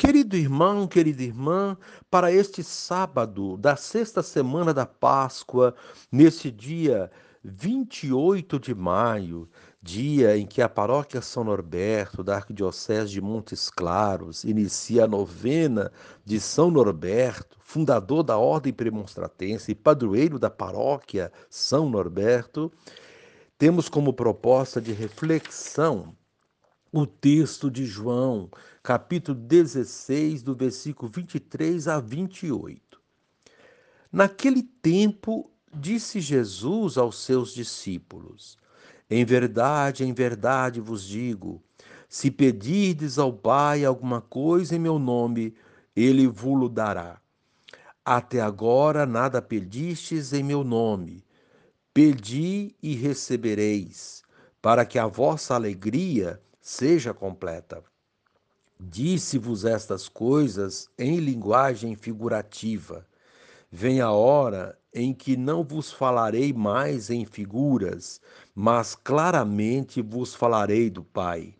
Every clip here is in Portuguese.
Querido irmão, querida irmã, para este sábado da sexta semana da Páscoa, nesse dia 28 de maio, dia em que a paróquia São Norberto da Arquidiocese de Montes Claros inicia a novena de São Norberto, fundador da Ordem Premonstratense e padroeiro da paróquia São Norberto, temos como proposta de reflexão o texto de João, capítulo 16, do versículo 23 a 28. Naquele tempo, disse Jesus aos seus discípulos: Em verdade, em verdade vos digo, se pedirdes ao Pai alguma coisa em meu nome, ele vos dará. Até agora nada pedistes em meu nome. Pedi e recebereis, para que a vossa alegria seja completa. Disse-vos estas coisas em linguagem figurativa. Vem a hora em que não vos falarei mais em figuras, mas claramente vos falarei do Pai.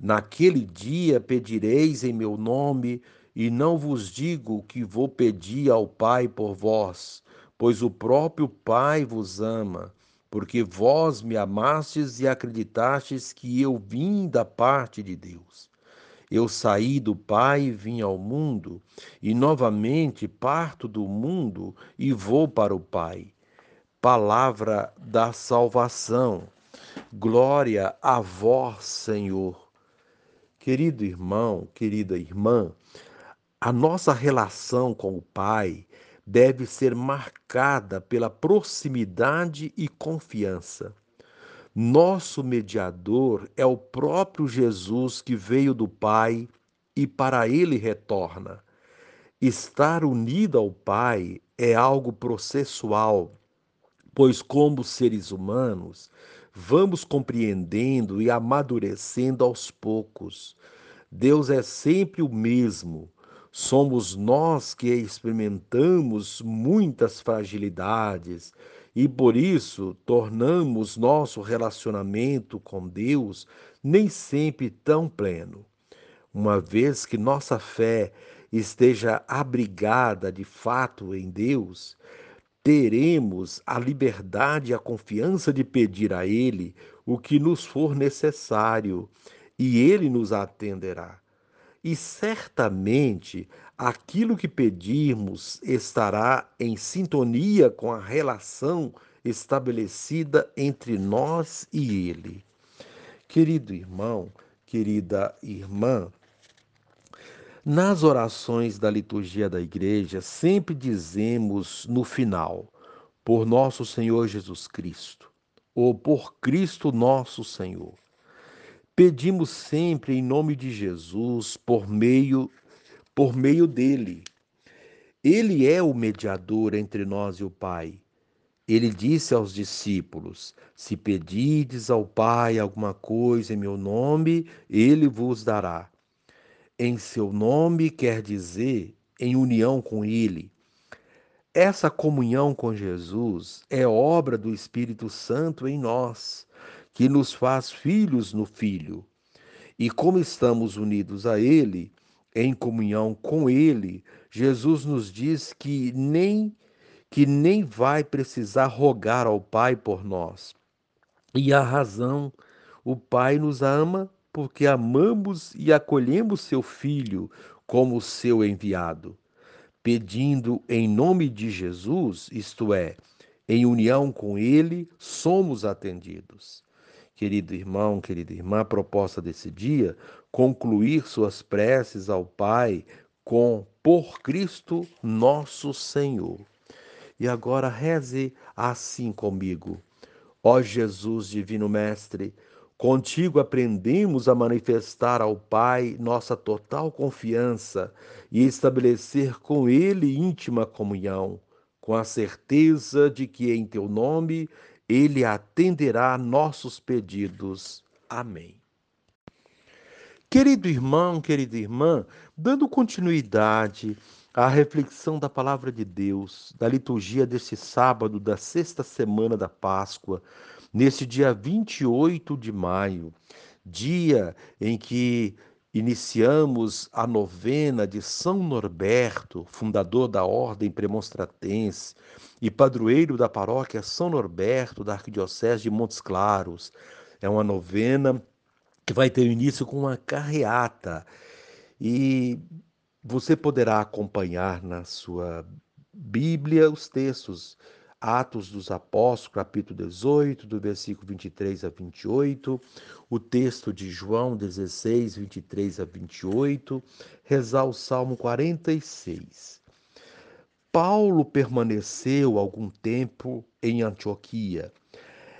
Naquele dia pedireis em meu nome, e não vos digo que vou pedir ao Pai por vós, pois o próprio Pai vos ama porque vós me amastes e acreditastes que eu vim da parte de Deus. Eu saí do Pai e vim ao mundo, e novamente parto do mundo e vou para o Pai. Palavra da salvação. Glória a vós, Senhor. Querido irmão, querida irmã, a nossa relação com o Pai deve ser marcada pela proximidade e confiança. Nosso mediador é o próprio Jesus que veio do Pai e para ele retorna. Estar unido ao Pai é algo processual, pois, como seres humanos, vamos compreendendo e amadurecendo aos poucos. Deus é sempre o mesmo Somos nós que experimentamos muitas fragilidades e por isso tornamos nosso relacionamento com Deus nem sempre tão pleno. Uma vez que nossa fé esteja abrigada de fato em Deus, teremos a liberdade e a confiança de pedir a Ele o que nos for necessário e Ele nos atenderá e certamente aquilo que pedirmos estará em sintonia com a relação estabelecida entre nós e Ele. Querido irmão, querida irmã, nas orações da liturgia da igreja, sempre dizemos no final, por nosso Senhor Jesus Cristo, ou por Cristo nosso Senhor. Pedimos sempre em nome de Jesus, por meio por meio dele. Ele é o mediador entre nós e o Pai. Ele disse aos discípulos: Se pedirdes ao Pai alguma coisa em meu nome, ele vos dará. Em seu nome quer dizer em união com ele. Essa comunhão com Jesus é obra do Espírito Santo em nós que nos faz filhos no Filho. E como estamos unidos a Ele, em comunhão com Ele, Jesus nos diz que nem que nem vai precisar rogar ao Pai por nós. E a razão, o Pai nos ama porque amamos e acolhemos seu Filho como seu enviado. Pedindo em nome de Jesus, isto é, em união com Ele, somos atendidos. Querido irmão, querida irmã, a proposta desse dia, concluir suas preces ao Pai com por Cristo nosso Senhor. E agora reze assim comigo. Ó Jesus, divino Mestre, contigo aprendemos a manifestar ao Pai nossa total confiança e estabelecer com Ele íntima comunhão, com a certeza de que em teu nome ele atenderá nossos pedidos. Amém. Querido irmão, querida irmã, dando continuidade à reflexão da palavra de Deus, da liturgia desse sábado da sexta semana da Páscoa, nesse dia 28 de maio, dia em que Iniciamos a novena de São Norberto, fundador da Ordem Premonstratense e padroeiro da paróquia São Norberto da Arquidiocese de Montes Claros. É uma novena que vai ter início com uma carreata e você poderá acompanhar na sua Bíblia os textos Atos dos Apóstolos, capítulo 18, do versículo 23 a 28, o texto de João 16, 23 a 28, rezar o Salmo 46. Paulo permaneceu algum tempo em Antioquia.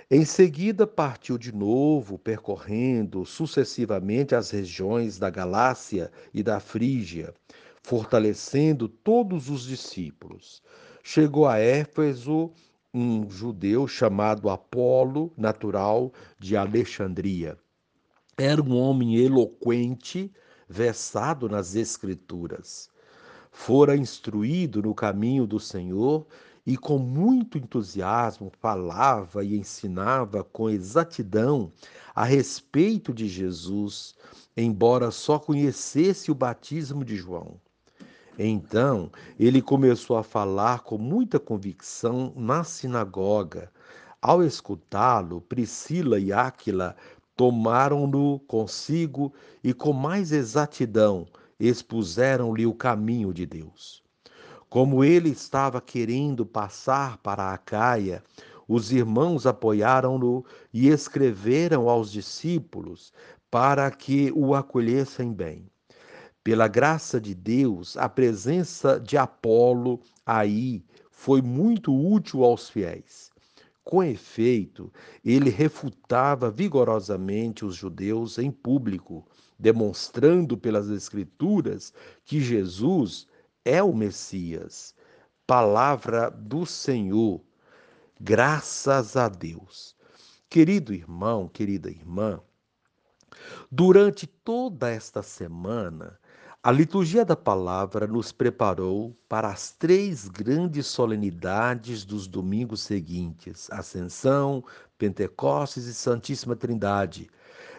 Em seguida, partiu de novo, percorrendo sucessivamente as regiões da Galácia e da Frígia, fortalecendo todos os discípulos chegou a Éfeso um judeu chamado Apolo, natural de Alexandria. Era um homem eloquente, versado nas Escrituras. Fora instruído no caminho do Senhor e com muito entusiasmo falava e ensinava com exatidão a respeito de Jesus, embora só conhecesse o batismo de João. Então ele começou a falar com muita convicção na sinagoga. Ao escutá-lo, Priscila e Áquila tomaram-no consigo e com mais exatidão expuseram-lhe o caminho de Deus. Como ele estava querendo passar para a Caia, os irmãos apoiaram-no e escreveram aos discípulos para que o acolhessem bem. Pela graça de Deus, a presença de Apolo aí foi muito útil aos fiéis. Com efeito, ele refutava vigorosamente os judeus em público, demonstrando pelas Escrituras que Jesus é o Messias. Palavra do Senhor. Graças a Deus. Querido irmão, querida irmã, durante toda esta semana, a liturgia da palavra nos preparou para as três grandes solenidades dos domingos seguintes: Ascensão, Pentecostes e Santíssima Trindade,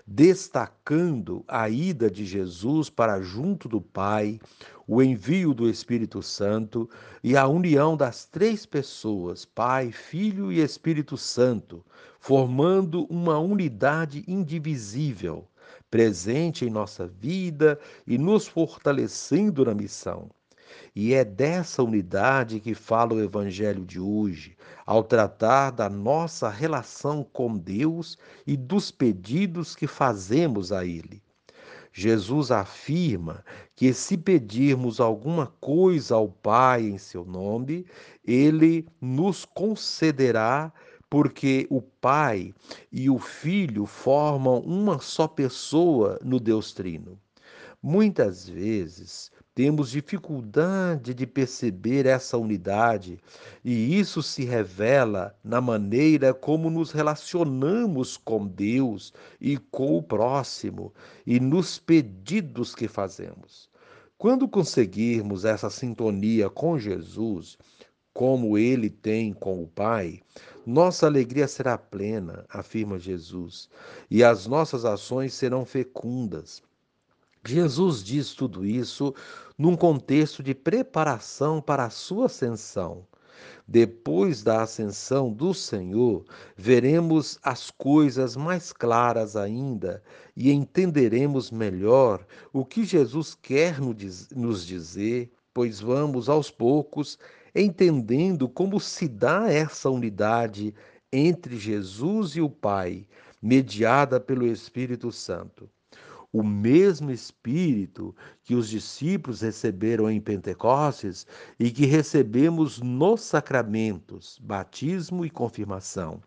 destacando a ida de Jesus para junto do Pai, o envio do Espírito Santo e a união das três pessoas, Pai, Filho e Espírito Santo, formando uma unidade indivisível presente em nossa vida e nos fortalecendo na missão. E é dessa unidade que fala o Evangelho de hoje, ao tratar da nossa relação com Deus e dos pedidos que fazemos a Ele. Jesus afirma que se pedirmos alguma coisa ao Pai em seu nome, Ele nos concederá porque o Pai e o Filho formam uma só pessoa no Deus Trino. Muitas vezes temos dificuldade de perceber essa unidade, e isso se revela na maneira como nos relacionamos com Deus e com o próximo e nos pedidos que fazemos. Quando conseguirmos essa sintonia com Jesus, como ele tem com o Pai, nossa alegria será plena, afirma Jesus, e as nossas ações serão fecundas. Jesus diz tudo isso num contexto de preparação para a sua ascensão. Depois da ascensão do Senhor, veremos as coisas mais claras ainda e entenderemos melhor o que Jesus quer nos dizer, pois vamos aos poucos entendendo como se dá essa unidade entre Jesus e o Pai, mediada pelo Espírito Santo. O mesmo Espírito que os discípulos receberam em Pentecostes e que recebemos nos sacramentos, batismo e confirmação.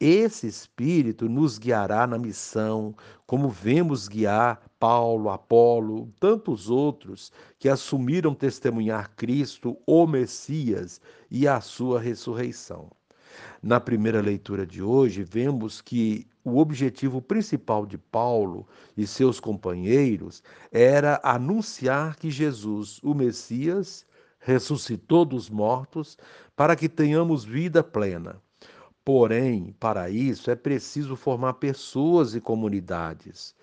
Esse Espírito nos guiará na missão, como vemos guiar Paulo, Apolo, tantos outros que assumiram testemunhar Cristo, o Messias, e a sua ressurreição. Na primeira leitura de hoje, vemos que o objetivo principal de Paulo e seus companheiros era anunciar que Jesus, o Messias, ressuscitou dos mortos para que tenhamos vida plena. Porém, para isso é preciso formar pessoas e comunidades.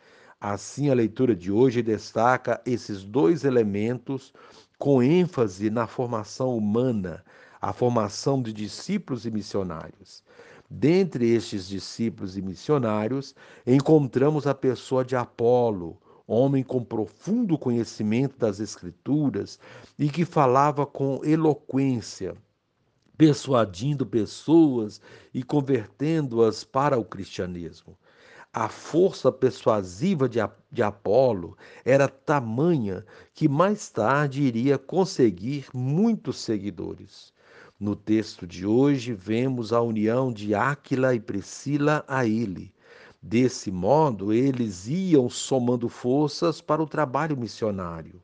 Assim, a leitura de hoje destaca esses dois elementos com ênfase na formação humana, a formação de discípulos e missionários. Dentre estes discípulos e missionários, encontramos a pessoa de Apolo, homem com profundo conhecimento das Escrituras e que falava com eloquência, persuadindo pessoas e convertendo-as para o cristianismo. A força persuasiva de, de Apolo era tamanha que mais tarde iria conseguir muitos seguidores. No texto de hoje, vemos a união de Áquila e Priscila a ele. Desse modo, eles iam somando forças para o trabalho missionário.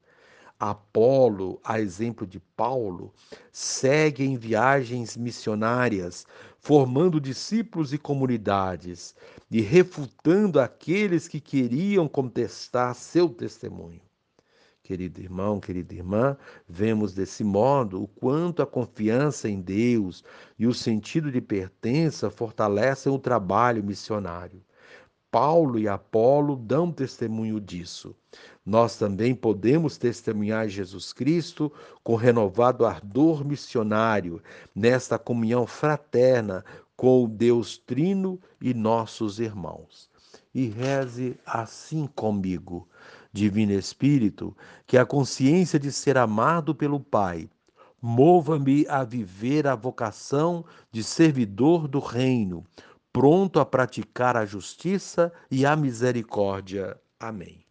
Apolo, a exemplo de Paulo, segue em viagens missionárias, formando discípulos e comunidades e refutando aqueles que queriam contestar seu testemunho. Querido irmão, querida irmã, vemos desse modo o quanto a confiança em Deus e o sentido de pertença fortalecem o trabalho missionário. Paulo e Apolo dão testemunho disso. Nós também podemos testemunhar Jesus Cristo com renovado ardor missionário, nesta comunhão fraterna com o Deus Trino e nossos irmãos. E reze assim comigo, Divino Espírito, que a consciência de ser amado pelo Pai mova-me a viver a vocação de servidor do Reino pronto a praticar a justiça e a misericórdia. Amém.